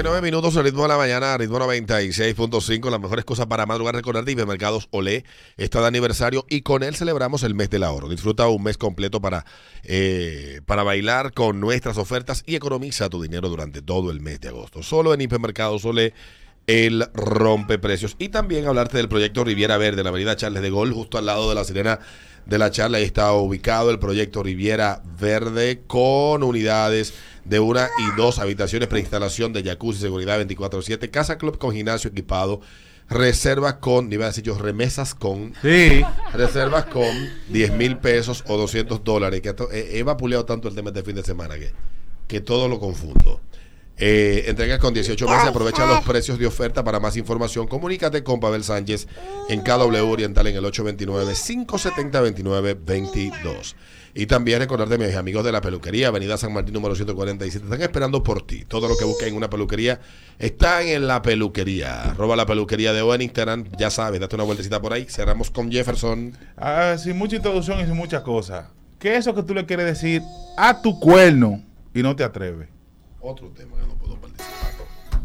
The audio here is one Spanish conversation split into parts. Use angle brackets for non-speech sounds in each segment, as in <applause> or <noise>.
49 minutos, el ritmo de la mañana, ritmo 96.5, las mejores cosas para madrugar, recordar de Hipermercados Olé está de aniversario y con él celebramos el mes del ahorro. Disfruta un mes completo para, eh, para bailar con nuestras ofertas y economiza tu dinero durante todo el mes de agosto. Solo en Hipermercados Olé el rompe precios. Y también hablarte del proyecto Riviera Verde, la avenida Charles de Gol, justo al lado de la Sirena de la Charla. Ahí está ubicado el proyecto Riviera Verde con unidades de una y dos habitaciones, preinstalación de jacuzzi, seguridad 24-7, casa club con gimnasio equipado, reservas con, iba a decir yo, remesas con, Sí. reservas con 10 mil pesos o 200 dólares. Que esto- he, he vapuleado tanto el tema de fin de semana que, que todo lo confundo. Eh, entregas con 18 meses, aprovecha los precios de oferta. Para más información, comunícate con Pavel Sánchez en KW Oriental en el 829-570-2922. Y también recordarte, mis amigos de la peluquería, Avenida San Martín número 147, están esperando por ti. Todo lo que busquen en una peluquería están en la peluquería. Roba la peluquería de O en Instagram, ya sabes, date una vueltecita por ahí. Cerramos con Jefferson. Ah, sin mucha introducción y sin muchas cosas. ¿Qué es eso que tú le quieres decir a tu cuerno y no te atreves? Otro tema que no puedo participar.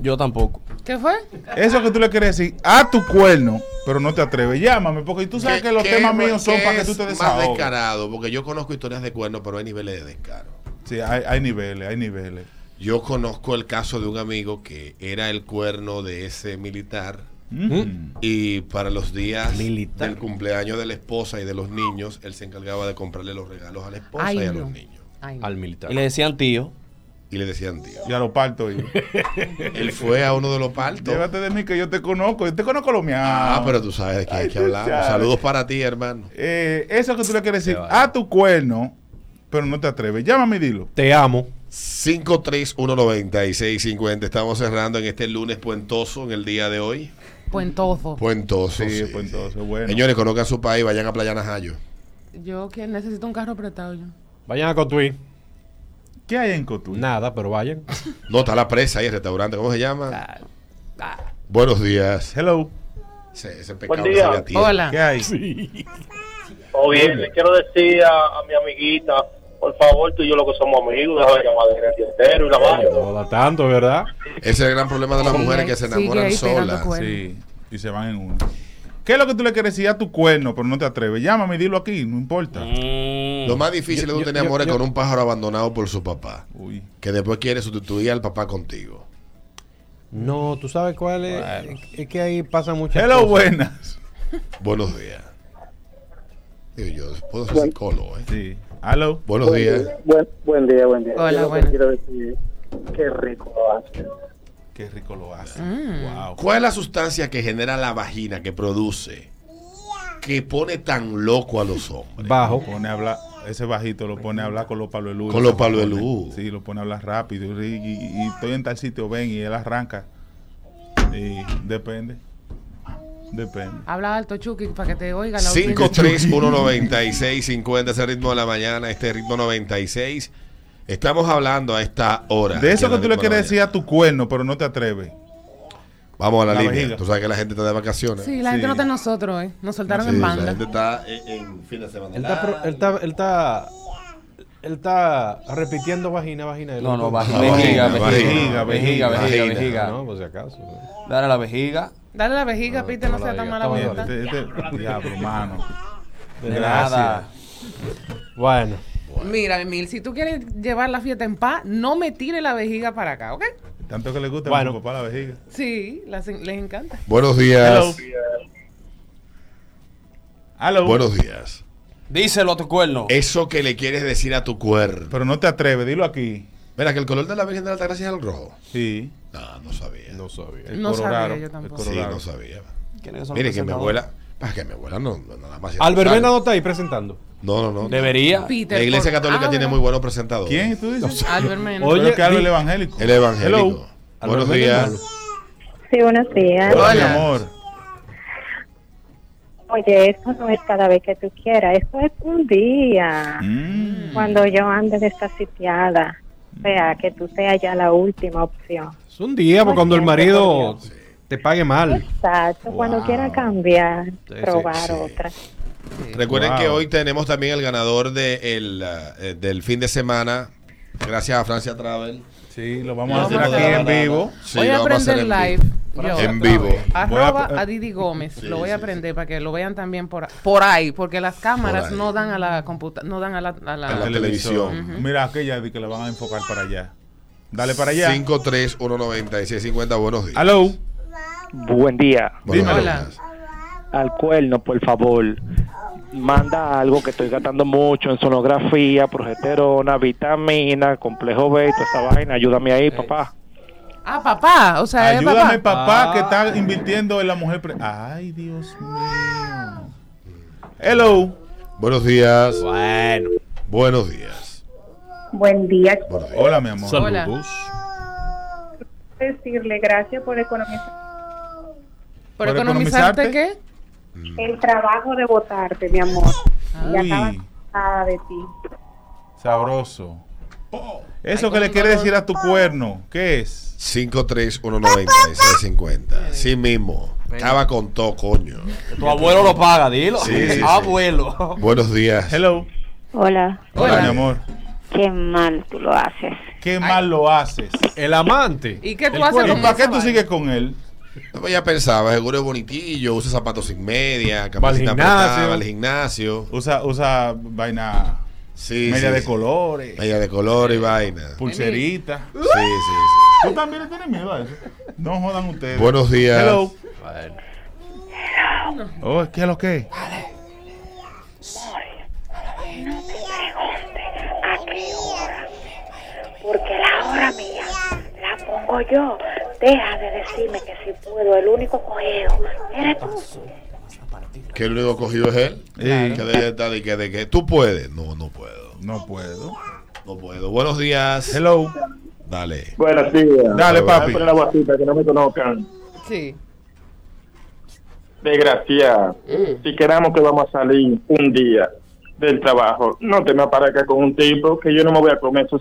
Yo tampoco. ¿Qué fue? Eso que tú le quieres decir a tu cuerno, pero no te atreves. Llámame, porque tú sabes ¿Qué- que los temas míos son para que tú te más desahogues. descarado, porque yo conozco historias de cuernos, pero hay niveles de descaro. Sí, hay, hay niveles, hay niveles. Yo conozco el caso de un amigo que era el cuerno de ese militar Mm. y para los días Militar. del cumpleaños de la esposa y de los niños, él se encargaba de comprarle los regalos a la esposa Ay, y a no. los niños. Ay, Al militar. Y le decían tío. Y le decían, tío. Ya lo parto yo. <laughs> Él fue a uno de los partos. Llévate de mí que yo te conozco. Yo te conozco lo mío. Ah, pero tú sabes de qué hay que hablar. Saludos para ti, hermano. Eh, eso que tú le quieres decir a tu cuerno, pero no te atreves. Llámame y dilo. Te amo. 5319650. Estamos cerrando en este lunes puentoso en el día de hoy. Puentoso. Puentoso. Sí, sí, pues sí. bueno. Señores, conozcan su país, vayan a Playa Najayo. Yo que necesito un carro apretado yo. Vayan a Cotuí. ¿Qué hay en Cotuí? Nada, pero vayan. <laughs> No, está la presa ahí, el restaurante. ¿Cómo se llama? Ah, Buenos días. Hello. Ese, ese pecado Buen que día. tierra. Hola. ¿Qué hay? O bien, le quiero decir a, a mi amiguita, por favor, tú y yo lo que somos amigos, deja de llamar día entero y la vaina. No da tanto, ¿verdad? Ese es el gran problema de las mujeres que se enamoran solas. Sí, y se van en uno. ¿Qué es lo que tú le quieres decir a tu cuerno, pero no te atreves? Llámame y dilo aquí, no importa. Mm. Lo más difícil Yo- es yo- tener yo- amores yo- con un pájaro abandonado por su papá, Uy. que después quiere sustituir al papá contigo. No, tú sabes cuál es. Es que ahí pasa muchas Hello, cosas. buenas. Buenos días. Digo, yo puedo ser psicólogo, ¿eh? Sí. Hello. Buenos días. Buen, buen día, buen día. Hola, buenas. quiero decir, qué rico lo hace. Qué rico lo hace. Mm. Wow. ¿Cuál es la sustancia que genera la vagina, que produce, que pone tan loco a los hombres? Bajo. Pone a hablar, ese bajito lo pone a hablar con los palos de luz. Con los palos de luz. Sí, lo pone a hablar rápido. Y, y- y estoy en tal sitio, ven, y él arranca. Y depende. Depende. Habla alto, Chucky, para que te oiga la audiencia. 5319650, <laughs> ese ritmo de la mañana, este ritmo 96. Estamos hablando a esta hora. De eso Aquí que tú le quieres decir a tu cuerno, pero no te atreves. Vamos a la, La línea. vejiga. Tú sabes que la gente está de vacaciones. Sí, la gente Sí. no está en nosotros, ¿eh? Nos soltaron Sí, en la banda. gente está en, en fin de semana. Él está, pro- él está, él está, él está repitiendo vagina, vagina. No, no, Vagina, vejiga, vagina, vejiga, vejiga, vagina, vejiga, vagina. vejiga. No, por si acaso. Dale a la vejiga. Dale la vejiga, Pite, no sea tan mala la voluntad. Este, este- diablo, mano. De Gracias. nada. Bueno, Mira, Emil, si tú quieres llevar la fiesta en paz, no me tire la vejiga para acá, ¿ok? Tanto que le gusta Bueno. a mi papá la vejiga. Sí, las- les encanta. Buenos días. Hello. Buenos días. Díselo a tu cuerno. Eso que le quieres decir a tu cuerpo. Pero no te atreves, dilo aquí. Mira, que el color de la Virgen de la Altagracia es el rojo. Sí. No, no sabía. no sabía. El No sabía yo el tampoco. coro Sí, no sabía. ¿Quiénes son Mire, que mi abuela. Para que mi abuela no, no nada más. No está ahí presentando. No, no, no. Debería. Peter, La iglesia católica tiene muy buenos presentadores. ¿Quién tú dices? Albert Mena. Oye, Oye, que habla di- el evangélico. El evangélico. Hello. Buenos días. Sí, buenos días. Hola, mi Hola. amor. Oye, eso no es cada vez que tú quieras, eso es un día. Mm. Cuando yo ande de esta sitiada, o sea, que tú seas ya la última opción. Es un día porque cuando el marido te pague mal. Exacto, cuando quiera cambiar, Sí, probar sí, sí. otra. Recuerden Wow. que hoy tenemos también el ganador de el, eh, del fin de semana. Gracias a Francia Travel. Sí, lo vamos a hacer aquí en vivo. Sí, voy a aprender en live. yo. En vivo. Arroba Voy a- a Didi Gómez. Sí, lo voy a sí, aprender para que lo vean también por, por ahí, porque las cámaras no dan a la computa no dan a la, a la- A la televisión. Mira aquella que la van a enfocar para allá. Dale para allá. 5319650, buenos días. Aló. Buen día. Buenos Dímelo. días. Al cuerno, por favor. Manda algo que estoy gastando mucho en sonografía, progesterona, vitamina, complejo B, toda esa vaina. Ayúdame ahí, papá. Ah, papá, o sea, Ayúdame, papá. papá, Ah. que está invirtiendo en la mujer. pre- Ay, Dios mío. Hello. Buenos días. Bueno. Buenos días. Buen día. Buenos días. Hola, mi amor. Hola. Saludos. Decirle gracias por economizar ¿Por, ¿Por economizarte economizarte? Qué? el trabajo de votarte, mi amor. Uy, nada de ti. sabroso. Eso Ay, que le quiere dolor. decir a tu cuerno, ¿qué es? 5319650. Sí mismo. Acaba con todo, coño. Tu abuelo lo paga, dilo. Sí, <laughs> sí, sí. abuelo. Buenos días. Hello. Hola. Hola, Hola. mi amor. Qué mal tú lo haces. ¿Qué mal lo haces? El amante. ¿Y qué tú El haces cuerno. ¿Y con para qué tú sigues con él? Pues ya pensaba, seguro es bonitillo, usa zapatos sin media, Va al camiseta gimnasio. apretada, va al gimnasio. Usa, usa vaina Sí, media sí, de sí. colores, Media de color y vaina. pulserita. Sí, sí, sí. ¿Tú también le tienes miedo a eso? No jodan ustedes. Buenos días. Hello. Bueno. Oh, ¿qué es lo que? ¿A qué hora? Porque la hora mía la pongo yo. Deja de decirme que si puedo. El único cogido eres tú. Que el único cogido es él. Sí. Que debe estar de que, de que tú puedes. No, no puedo. No puedo. No puedo. Buenos días. Hello. Dale. Buenos días. Dale, papi. Poner la que no me conozcan. Sí. Desgraciado. Si queramos que vamos a salir un día del trabajo, no te me aparezcas con un tipo que yo no me voy a comer eso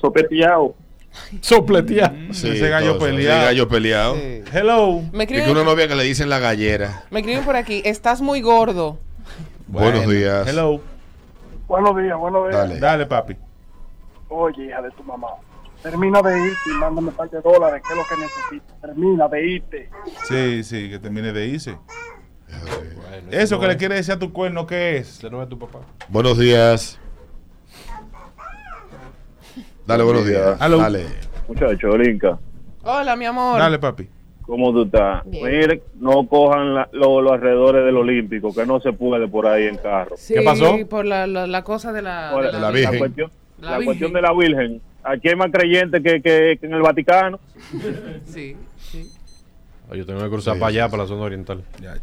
<laughs> sopeteado. Sopletea. Ese gallo todo peleado. Ese gallo peleado. Sí. Hello. Me Y que escriben, una novia que le dicen la gallera. me escriben por aquí, estás muy gordo. Buenos días. Hello. Buenos días, buenos días. Dale. Dale, papi. Oye, hija de tu mamá. Termina de irte y mándame un par de dólares, que es lo que necesito. Termina de irte. Sí, sí, que termine de irse. Bueno, Eso no que le es- quiere decir a tu cuerno, ¿qué es? Ese no es tu papá. Buenos días. Dale, buenos días. Aló. Dale. Muchacho, Linka, Hola, mi amor. Dale, papi. ¿cómo tú estás? Mire, no cojan la- lo- los alrededores del Olímpico, que no se puede por ahí en carro. Sí, ¿Qué pasó? por la, la, la cosa de la, Por de la Virgen. cuestión, La la Virgen. cuestión de la Virgen. Aquí hay más creyentes que, que- que en el Vaticano. <laughs> Sí, sí. Yo tengo que cruzar Sí, para allá, sí, para la zona oriental. Ya.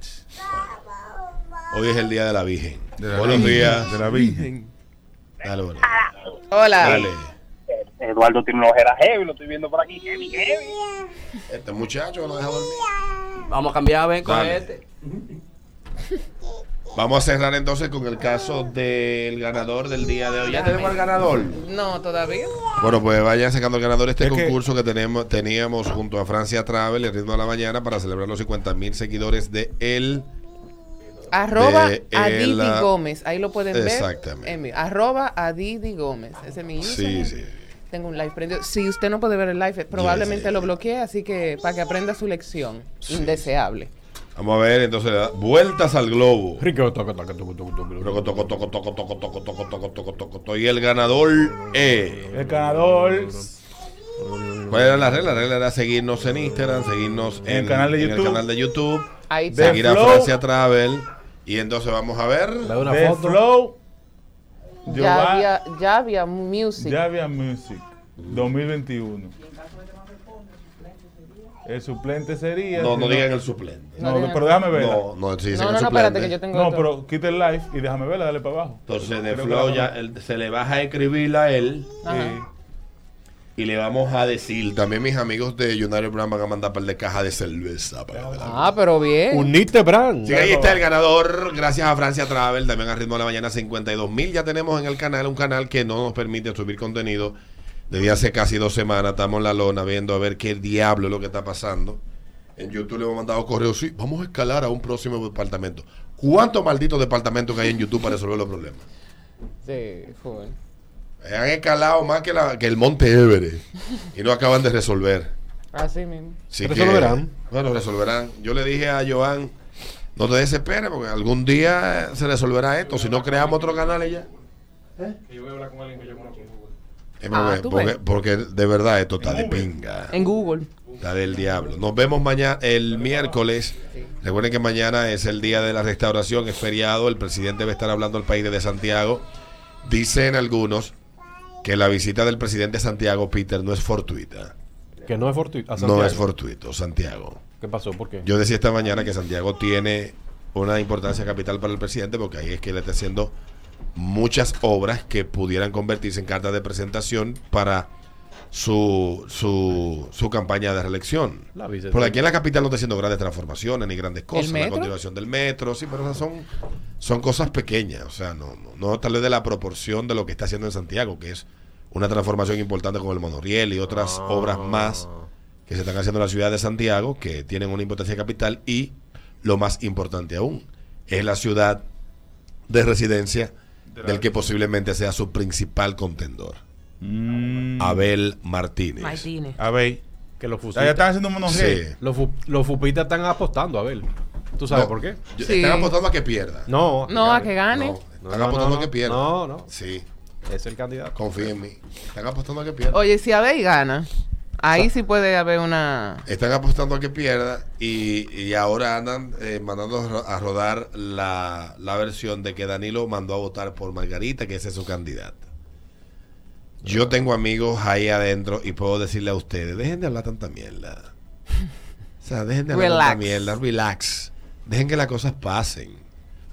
Hoy es el día de la Virgen. De la Buenos Virgen, días. De la Virgen. Dale. Hola. Dale. Eduardo tiene una ojera heavy, lo estoy viendo por aquí. Heavy, heavy. Este muchacho no deja dormir. Vamos a cambiar, ven con Dale. este. Vamos a cerrar entonces con el caso del ganador del día de hoy. ¿Ya tenemos el ganador? No, todavía. Bueno, pues vayan sacando el ganador de este Es concurso que, tenemos, teníamos junto a Francia Travel, el ritmo de la mañana, para celebrar los 50 mil seguidores de él. Arroba De a el, Didi Gómez. Ahí lo pueden ver. Exactamente. en mi- arroba a Didi Gómez. Ese es mi Sí, username. sí. Tengo un live prendido. Si usted no puede ver el live, probablemente lo bloquee, así que para que aprenda su lección indeseable. Vamos a ver, entonces, vueltas al globo. Y el ganador es. El ganador. ¿Cuáles eran las reglas? La regla era seguirnos en Instagram, seguirnos en, el canal de YouTube. Canal de YouTube seguir a Francia Travel. Y entonces vamos a ver. La de una foto. Flow ya había, ya había music. Javia Music 2021. El suplente sería. No, no digan el suplente. No, pero déjame verla. No, no, si dicen no, el no, no, espérate que yo tengo No, otro. pero quita el live y déjame verla, dale para abajo. Entonces de Flow ya se le baja a escribirla a él. Ajá. Y le vamos a decir, también mis amigos de United Brand van a mandar par de cajas de cerveza. Para Ah, pero bien. Unite Brand. Que ahí está el ganador, gracias a Francia Travel, también a Ritmo de la Mañana 52 mil. Ya tenemos en el canal un canal que no nos permite subir contenido. Desde hace casi dos semanas estamos en la lona viendo a ver qué diablo es lo que está pasando. En YouTube le hemos mandado correos, sí, vamos a escalar a un próximo departamento. ¿Cuántos malditos departamentos que hay en YouTube para resolver los problemas? Sí, fue. Han escalado más que, la- que el Monte Everest y no acaban de resolver. Así mismo. Así que, Resolverán. bueno, resolverán. Yo le dije a Joan, no te desesperes porque algún día se resolverá esto. Si no creamos otro canal y ya. Eh, Ah, porque, tú porque, ves. porque de verdad esto está de pinga. En Google. Está del diablo. Nos vemos mañana, el miércoles. Recuerden que mañana es el día de la restauración, es feriado. El presidente va a estar hablando al país de Santiago. Dicen algunos que la visita del presidente Santiago, Peter, no es fortuita. Que no es fortuito. No es fortuito, Santiago. ¿Qué pasó? ¿Por qué? Yo decía esta mañana que Santiago tiene una importancia capital para el presidente porque ahí es que le está haciendo muchas obras que pudieran convertirse en cartas de presentación para su, su, su campaña de reelección. Porque aquí en la capital no está haciendo grandes transformaciones ni grandes cosas. La continuación del metro, sí, pero esas son, son cosas pequeñas. O sea, no, no, no tal vez de la proporción de lo que está haciendo en Santiago, que es una transformación importante como el monorriel y otras Ah. obras más que se están haciendo en la ciudad de Santiago, que tienen una importancia capital y lo más importante aún, es la ciudad de residencia del que posiblemente sea su principal contendor, Mm, Abel Martínez. Martínez. a ver. Que los Ya fusitas. están haciendo un. Sí. Los, fu- los fupitas están apostando, a ver. ¿Tú sabes No, por qué? Sí. Están apostando a que pierda. No. No, a que gane. No, No, están no, apostando no, a que pierda. No, no. Sí, Es el candidato. confía en mí. Están apostando a que pierda. Oye, si Abel gana, ahí sí puede haber una... Están apostando a que pierda y, y ahora andan eh, mandando a ro- a rodar la, la versión de que Danilo mandó a votar por Margarita, que esa es su candidata. Yo tengo amigos ahí adentro y puedo decirle a ustedes, dejen de hablar tanta mierda. O sea, dejen de hablar Relax. tanta mierda, relax. Dejen que las cosas pasen.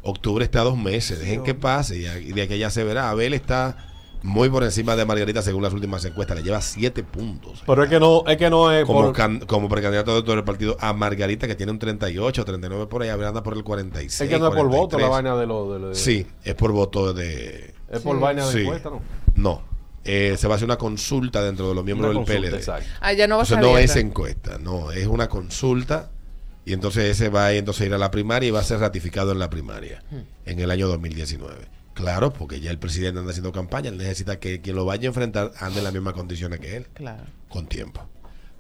Octubre está a dos meses, dejen que pase y, de aquí ya se verá. Abel está muy por encima de Margarita según las últimas encuestas, le lleva siete puntos Pero es que no, es que no es como, por- can- como precandidato de todo el partido a Margarita, que tiene un 38, 39 por ahí, Abel anda por el 46. es que no es por voto la 43. vaina de lo de, lo de- Sí, es por voto de. Es por Sí. vaina de Sí. encuesta, ¿no? No. Eh, se va a hacer una consulta dentro de los miembros Una del consulta, PLD. exacto. Allá no va a Entonces ser no es encuesta, no, es una consulta y entonces ese va a entonces ir a la primaria y va a ser ratificado en la primaria Hmm. en el año 2019. Claro, porque ya el presidente anda haciendo campaña, él necesita que quien lo vaya a enfrentar ande en las mismas condiciones que él, Claro. con tiempo.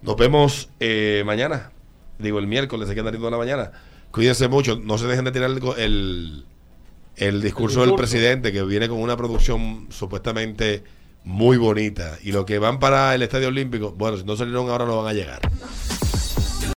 Nos vemos eh, mañana, digo el miércoles, aquí andarito de la mañana. Cuídense mucho, no se dejen de tirar el, el, el discurso del presidente que viene con una producción supuestamente muy bonita y los que van para el Estadio Olímpico, bueno, si no salieron ahora no van a llegar.